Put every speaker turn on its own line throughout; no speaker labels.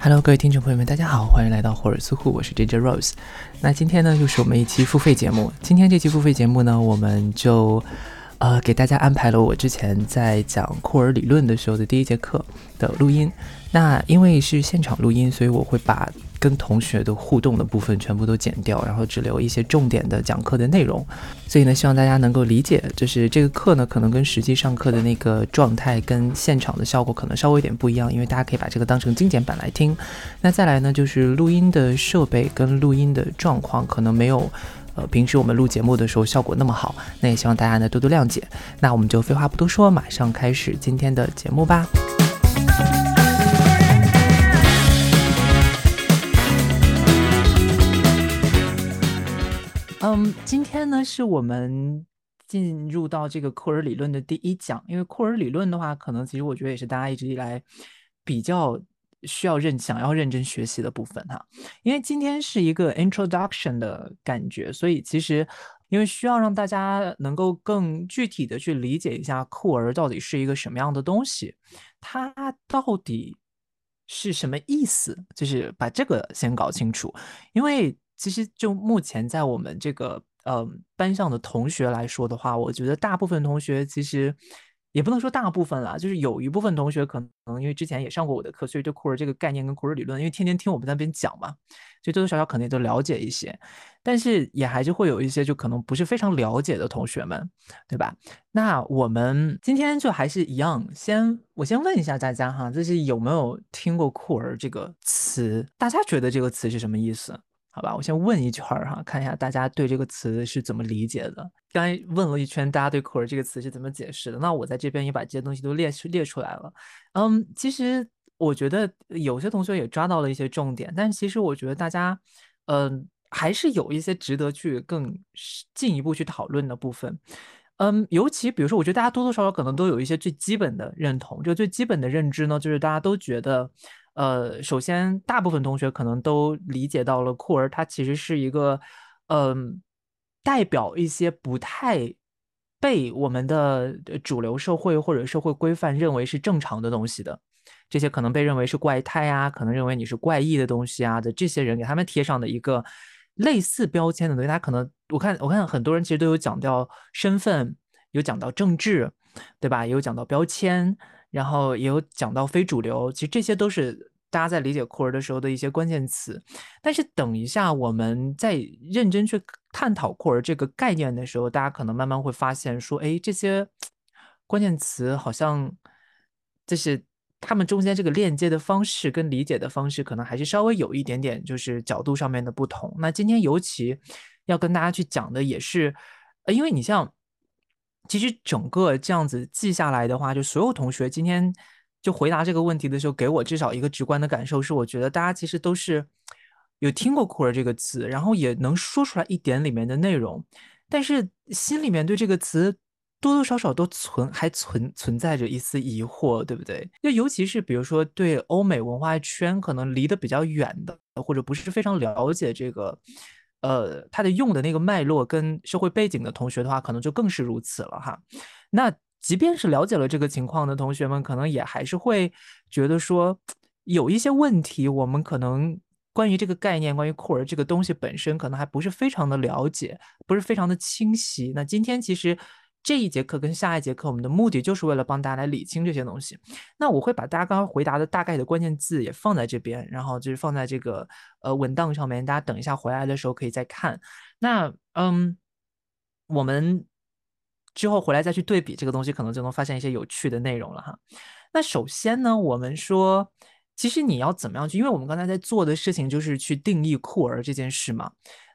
Hello，各位听众朋友们，大家好，欢迎来到霍尔斯库，我是 JJ Rose。那今天呢，又是我们一期付费节目。今天这期付费节目呢，我们就呃给大家安排了我之前在讲库尔理论的时候的第一节课的录音。那因为是现场录音，所以我会把跟同学的互动的部分全部都剪掉，然后只留一些重点的讲课的内容。所以呢，希望大家能够理解，就是这个课呢，可能跟实际上课的那个状态跟现场的效果可能稍微有点不一样，因为大家可以把这个当成精简版来听。那再来呢，就是录音的设备跟录音的状况可能没有，呃，平时我们录节目的时候效果那么好。那也希望大家呢多多谅解。那我们就废话不多说，马上开始今天的节目吧。嗯，今天呢是我们进入到这个库尔理论的第一讲，因为库尔理论的话，可能其实我觉得也是大家一直以来比较需要认、想要认真学习的部分哈。因为今天是一个 introduction 的感觉，所以其实因为需要让大家能够更具体的去理解一下库尔到底是一个什么样的东西，它到底是什么意思，就是把这个先搞清楚，因为。其实就目前在我们这个呃班上的同学来说的话，我觉得大部分同学其实也不能说大部分啦，就是有一部分同学可能因为之前也上过我的课，所以对库尔这个概念跟库尔理论，因为天天听我们那边讲嘛，所以多多少少肯定都了解一些。但是也还是会有一些就可能不是非常了解的同学们，对吧？那我们今天就还是一样，先我先问一下大家哈，就是有没有听过库尔这个词？大家觉得这个词是什么意思？好吧，我先问一圈儿哈，看一下大家对这个词是怎么理解的。刚才问了一圈，大家对库尔这个词是怎么解释的？那我在这边也把这些东西都列列出来了。嗯，其实我觉得有些同学也抓到了一些重点，但是其实我觉得大家，嗯，还是有一些值得去更进一步去讨论的部分。嗯，尤其比如说，我觉得大家多多少少可能都有一些最基本的认同，就最基本的认知呢，就是大家都觉得。呃，首先，大部分同学可能都理解到了酷儿，它其实是一个，嗯，代表一些不太被我们的主流社会或者社会规范认为是正常的东西的，这些可能被认为是怪胎啊，可能认为你是怪异的东西啊的这些人，给他们贴上的一个类似标签的东西，他可能我看我看很多人其实都有讲到身份，有讲到政治，对吧？也有讲到标签。然后也有讲到非主流，其实这些都是大家在理解库尔的时候的一些关键词。但是等一下我们在认真去探讨库尔这个概念的时候，大家可能慢慢会发现说，哎，这些关键词好像就是他们中间这个链接的方式跟理解的方式，可能还是稍微有一点点就是角度上面的不同。那今天尤其要跟大家去讲的也是，呃，因为你像。其实整个这样子记下来的话，就所有同学今天就回答这个问题的时候，给我至少一个直观的感受是，我觉得大家其实都是有听过库尔这个词，然后也能说出来一点里面的内容，但是心里面对这个词多多少少都存还存存在着一丝疑惑，对不对？就尤其是比如说对欧美文化圈可能离得比较远的，或者不是非常了解这个。呃，他的用的那个脉络跟社会背景的同学的话，可能就更是如此了哈。那即便是了解了这个情况的同学们，可能也还是会觉得说，有一些问题，我们可能关于这个概念，关于库尔这个东西本身，可能还不是非常的了解，不是非常的清晰。那今天其实。这一节课跟下一节课，我们的目的就是为了帮大家来理清这些东西。那我会把大家刚刚回答的大概的关键字也放在这边，然后就是放在这个呃文档上面，大家等一下回来的时候可以再看。那嗯，我们之后回来再去对比这个东西，可能就能发现一些有趣的内容了哈。那首先呢，我们说，其实你要怎么样去？因为我们刚才在做的事情就是去定义库尔这件事嘛。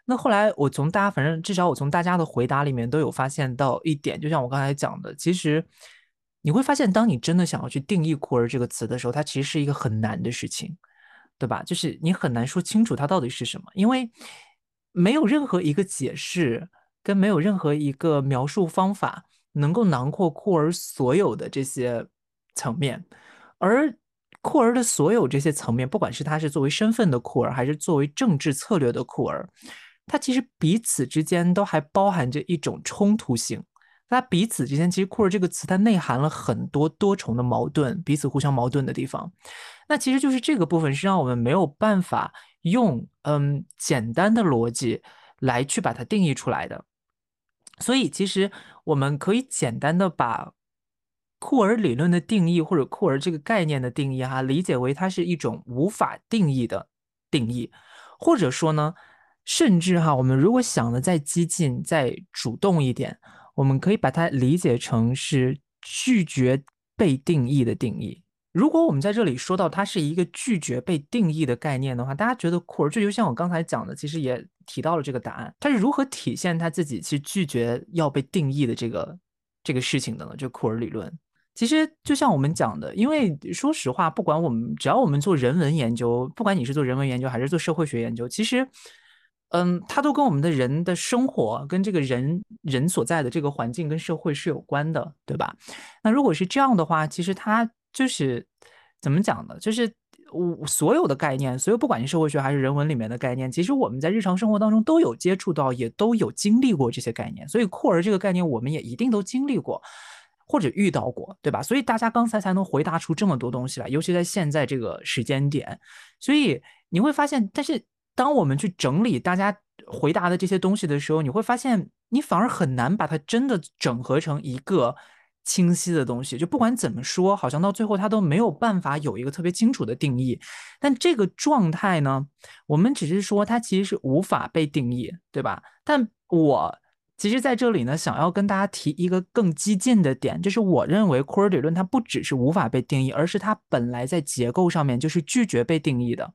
那后来，我从大家，反正至少我从大家的回答里面都有发现到一点，就像我刚才讲的，其实你会发现，当你真的想要去定义“库尔”这个词的时候，它其实是一个很难的事情，对吧？就是你很难说清楚它到底是什么，因为没有任何一个解释跟没有任何一个描述方法能够囊括库尔所有的这些层面，而。库尔的所有这些层面，不管是他是作为身份的库尔，还是作为政治策略的库尔，它其实彼此之间都还包含着一种冲突性，它彼此之间其实库尔这个词它内含了很多多重的矛盾，彼此互相矛盾的地方。那其实就是这个部分是让我们没有办法用嗯简单的逻辑来去把它定义出来的。所以其实我们可以简单的把库尔理论的定义或者库尔这个概念的定义哈，理解为它是一种无法定义的定义，或者说呢，甚至哈，我们如果想的再激进、再主动一点。我们可以把它理解成是拒绝被定义的定义。如果我们在这里说到它是一个拒绝被定义的概念的话，大家觉得库尔这就像我刚才讲的，其实也提到了这个答案。他是如何体现他自己去拒绝要被定义的这个这个事情的呢？就库尔理论，其实就像我们讲的，因为说实话，不管我们只要我们做人文研究，不管你是做人文研究还是做社会学研究，其实。嗯，它都跟我们的人的生活，跟这个人人所在的这个环境跟社会是有关的，对吧？那如果是这样的话，其实它就是怎么讲呢？就是我所有的概念，所有不管是社会学还是人文里面的概念，其实我们在日常生活当中都有接触到，也都有经历过这些概念。所以库尔这个概念，我们也一定都经历过或者遇到过，对吧？所以大家刚才才能回答出这么多东西来，尤其在现在这个时间点。所以你会发现，但是。当我们去整理大家回答的这些东西的时候，你会发现你反而很难把它真的整合成一个清晰的东西。就不管怎么说，好像到最后它都没有办法有一个特别清楚的定义。但这个状态呢，我们只是说它其实是无法被定义，对吧？但我其实在这里呢，想要跟大家提一个更激进的点，就是我认为库尔理论它不只是无法被定义，而是它本来在结构上面就是拒绝被定义的。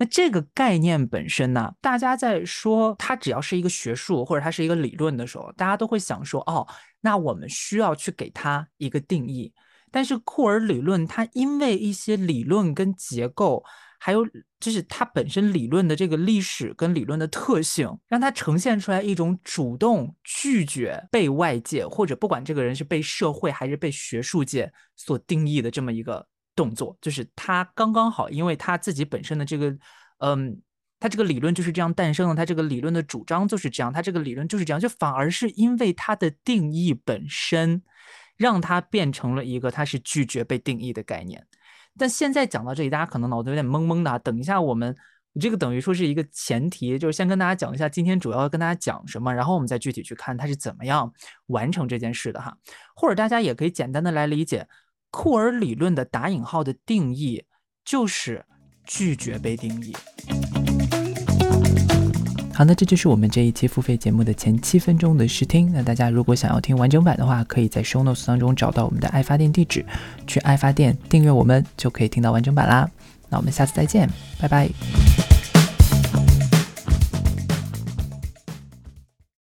那这个概念本身呢，大家在说它只要是一个学术或者它是一个理论的时候，大家都会想说，哦，那我们需要去给它一个定义。但是库尔理论它因为一些理论跟结构，还有就是它本身理论的这个历史跟理论的特性，让它呈现出来一种主动拒绝被外界或者不管这个人是被社会还是被学术界所定义的这么一个。动作就是他刚刚好，因为他自己本身的这个，嗯，他这个理论就是这样诞生的，他这个理论的主张就是这样，他这个理论就是这样，就反而是因为他的定义本身，让他变成了一个他是拒绝被定义的概念。但现在讲到这里，大家可能脑子有点懵懵的啊。等一下，我们这个等于说是一个前提，就是先跟大家讲一下今天主要跟大家讲什么，然后我们再具体去看他是怎么样完成这件事的哈。或者大家也可以简单的来理解。库尔理论的打引号的定义就是拒绝被定义。好，那这就是我们这一期付费节目的前七分钟的试听。那大家如果想要听完整版的话，可以在 show notes 当中找到我们的爱发电地址，去爱发电订阅我们就可以听到完整版啦。那我们下次再见，拜拜。